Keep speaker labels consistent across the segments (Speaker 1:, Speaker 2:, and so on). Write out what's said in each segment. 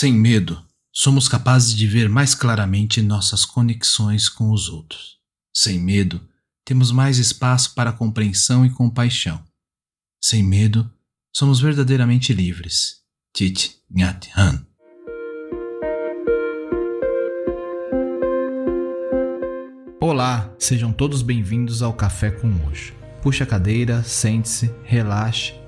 Speaker 1: Sem medo, somos capazes de ver mais claramente nossas conexões com os outros. Sem medo, temos mais espaço para compreensão e compaixão. Sem medo, somos verdadeiramente livres. Thich Nhat Hanh Olá, sejam todos bem-vindos ao Café com Hoje. Puxe a cadeira, sente-se, relaxe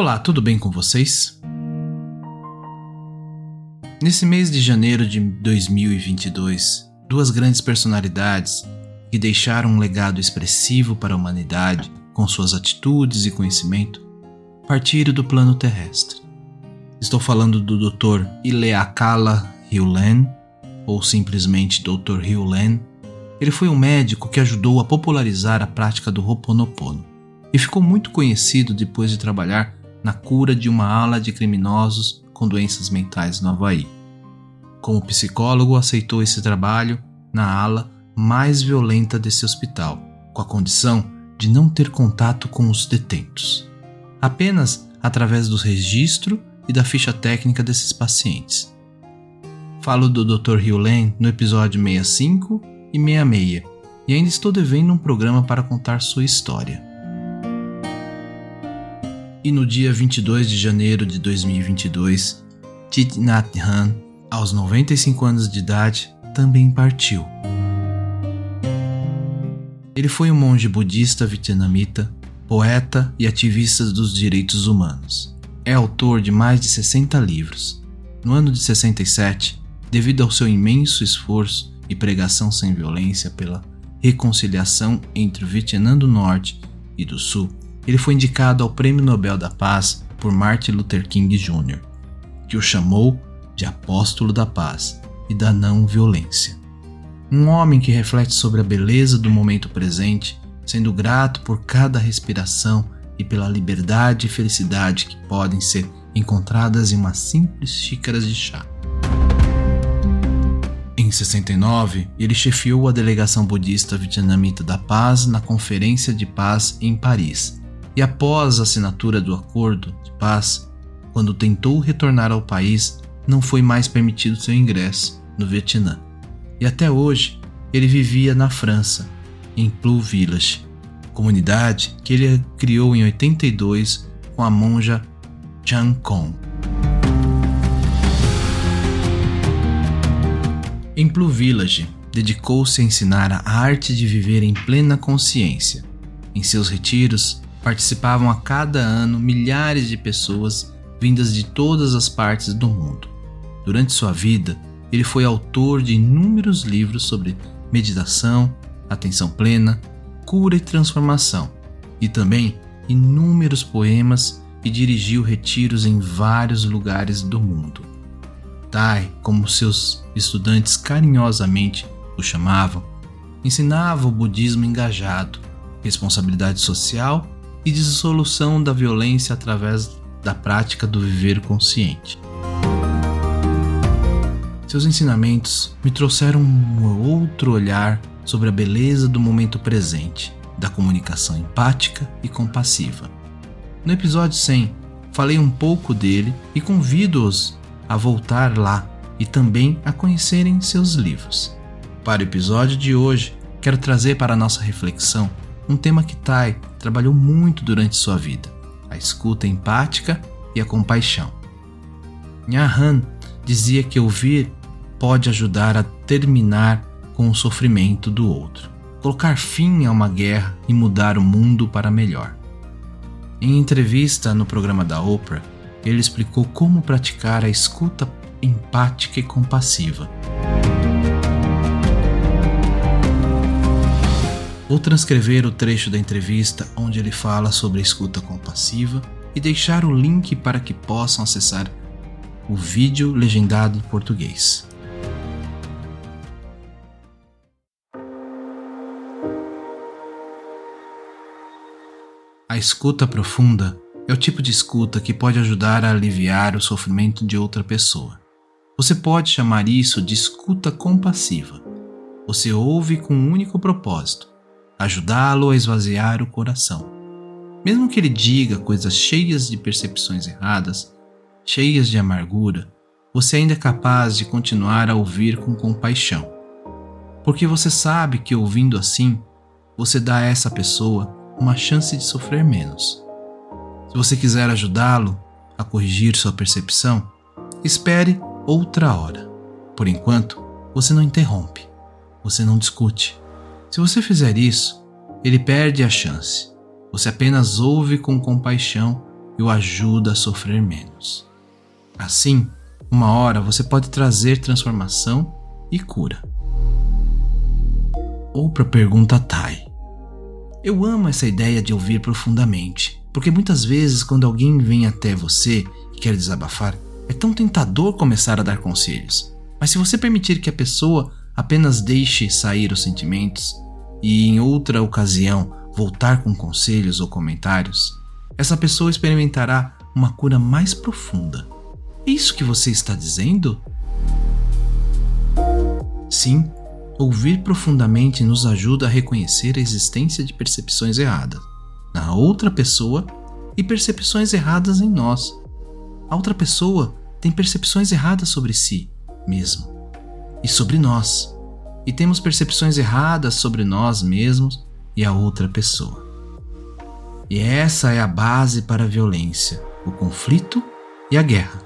Speaker 1: Olá, tudo bem com vocês? Nesse mês de janeiro de 2022, duas grandes personalidades que deixaram um legado expressivo para a humanidade com suas atitudes e conhecimento partiram do plano terrestre. Estou falando do Dr. Ileakala Hyulen, ou simplesmente Dr. Hyulen. Ele foi um médico que ajudou a popularizar a prática do Ho'oponopono e ficou muito conhecido depois de trabalhar na cura de uma ala de criminosos com doenças mentais no Havaí. Como psicólogo, aceitou esse trabalho na ala mais violenta desse hospital, com a condição de não ter contato com os detentos, apenas através do registro e da ficha técnica desses pacientes. Falo do Dr. Hugh no episódio 65 e 66, e ainda estou devendo um programa para contar sua história. E no dia 22 de janeiro de 2022, Thich Nhat Hanh, aos 95 anos de idade, também partiu. Ele foi um monge budista vietnamita, poeta e ativista dos direitos humanos. É autor de mais de 60 livros. No ano de 67, devido ao seu imenso esforço e pregação sem violência pela reconciliação entre o Vietnã do Norte e do Sul, ele foi indicado ao Prêmio Nobel da Paz por Martin Luther King Jr., que o chamou de apóstolo da paz e da não violência. Um homem que reflete sobre a beleza do momento presente, sendo grato por cada respiração e pela liberdade e felicidade que podem ser encontradas em uma simples xícara de chá. Em 69, ele chefiou a delegação budista vietnamita da paz na Conferência de Paz em Paris e após a assinatura do acordo de paz, quando tentou retornar ao país, não foi mais permitido seu ingresso no Vietnã. E até hoje, ele vivia na França, em Plu Village, comunidade que ele criou em 82 com a monja Chan Kong. Em Plu Village, dedicou-se a ensinar a arte de viver em plena consciência. Em seus retiros, participavam a cada ano milhares de pessoas vindas de todas as partes do mundo. Durante sua vida, ele foi autor de inúmeros livros sobre meditação, atenção plena, cura e transformação, e também inúmeros poemas e dirigiu retiros em vários lugares do mundo. Tai, como seus estudantes carinhosamente o chamavam, ensinava o budismo engajado, responsabilidade social e dissolução da violência através da prática do viver consciente. Seus ensinamentos me trouxeram um outro olhar sobre a beleza do momento presente, da comunicação empática e compassiva. No episódio 100, falei um pouco dele e convido-os a voltar lá e também a conhecerem seus livros. Para o episódio de hoje, quero trazer para nossa reflexão um tema que Tai trabalhou muito durante sua vida: a escuta empática e a compaixão. Nhahan dizia que ouvir pode ajudar a terminar com o sofrimento do outro, colocar fim a uma guerra e mudar o mundo para melhor. Em entrevista no programa da Oprah, ele explicou como praticar a escuta empática e compassiva. Vou transcrever o trecho da entrevista onde ele fala sobre a escuta compassiva e deixar o link para que possam acessar o vídeo legendado em português. A escuta profunda é o tipo de escuta que pode ajudar a aliviar o sofrimento de outra pessoa. Você pode chamar isso de escuta compassiva. Você ouve com um único propósito: ajudá-lo a esvaziar o coração. Mesmo que ele diga coisas cheias de percepções erradas, cheias de amargura, você ainda é capaz de continuar a ouvir com compaixão. Porque você sabe que ouvindo assim, você dá a essa pessoa uma chance de sofrer menos. Se você quiser ajudá-lo a corrigir sua percepção, espere outra hora. Por enquanto, você não interrompe, você não discute. Se você fizer isso, ele perde a chance. Você apenas ouve com compaixão e o ajuda a sofrer menos. Assim, uma hora você pode trazer transformação e cura. Outra pergunta Tai. Eu amo essa ideia de ouvir profundamente, porque muitas vezes, quando alguém vem até você e quer desabafar, é tão tentador começar a dar conselhos. Mas se você permitir que a pessoa apenas deixe sair os sentimentos e, em outra ocasião, voltar com conselhos ou comentários, essa pessoa experimentará uma cura mais profunda. É isso que você está dizendo? Sim, Ouvir profundamente nos ajuda a reconhecer a existência de percepções erradas na outra pessoa e percepções erradas em nós. A outra pessoa tem percepções erradas sobre si mesmo e sobre nós, e temos percepções erradas sobre nós mesmos e a outra pessoa. E essa é a base para a violência, o conflito e a guerra.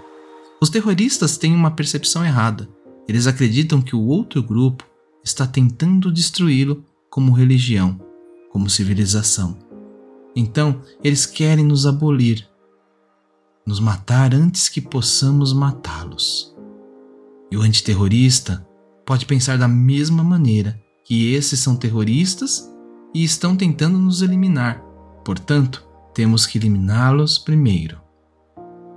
Speaker 1: Os terroristas têm uma percepção errada. Eles acreditam que o outro grupo está tentando destruí-lo como religião, como civilização. Então, eles querem nos abolir, nos matar antes que possamos matá-los. E o antiterrorista pode pensar da mesma maneira que esses são terroristas e estão tentando nos eliminar. Portanto, temos que eliminá-los primeiro.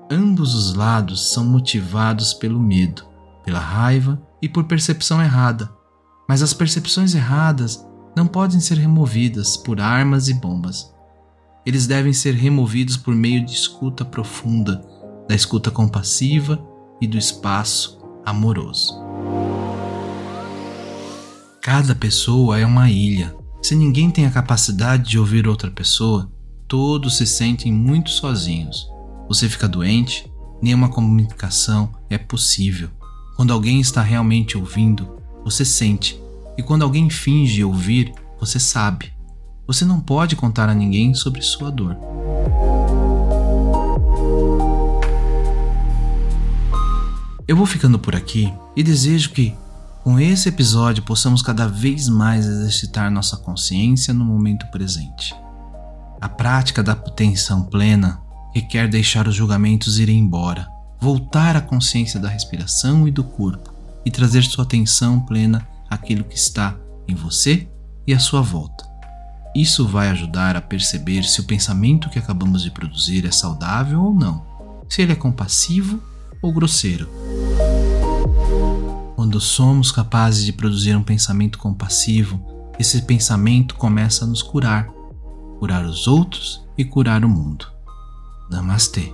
Speaker 1: Ambos os lados são motivados pelo medo, pela raiva e por percepção errada. Mas as percepções erradas não podem ser removidas por armas e bombas. Eles devem ser removidos por meio de escuta profunda, da escuta compassiva e do espaço amoroso. Cada pessoa é uma ilha. Se ninguém tem a capacidade de ouvir outra pessoa, todos se sentem muito sozinhos. Você fica doente, nenhuma comunicação é possível. Quando alguém está realmente ouvindo, você sente, e quando alguém finge ouvir, você sabe. Você não pode contar a ninguém sobre sua dor. Eu vou ficando por aqui e desejo que, com esse episódio, possamos cada vez mais exercitar nossa consciência no momento presente. A prática da atenção plena requer deixar os julgamentos irem embora, voltar à consciência da respiração e do corpo e trazer sua atenção plena àquilo que está em você e à sua volta. Isso vai ajudar a perceber se o pensamento que acabamos de produzir é saudável ou não, se ele é compassivo ou grosseiro. Quando somos capazes de produzir um pensamento compassivo, esse pensamento começa a nos curar, curar os outros e curar o mundo. Namastê.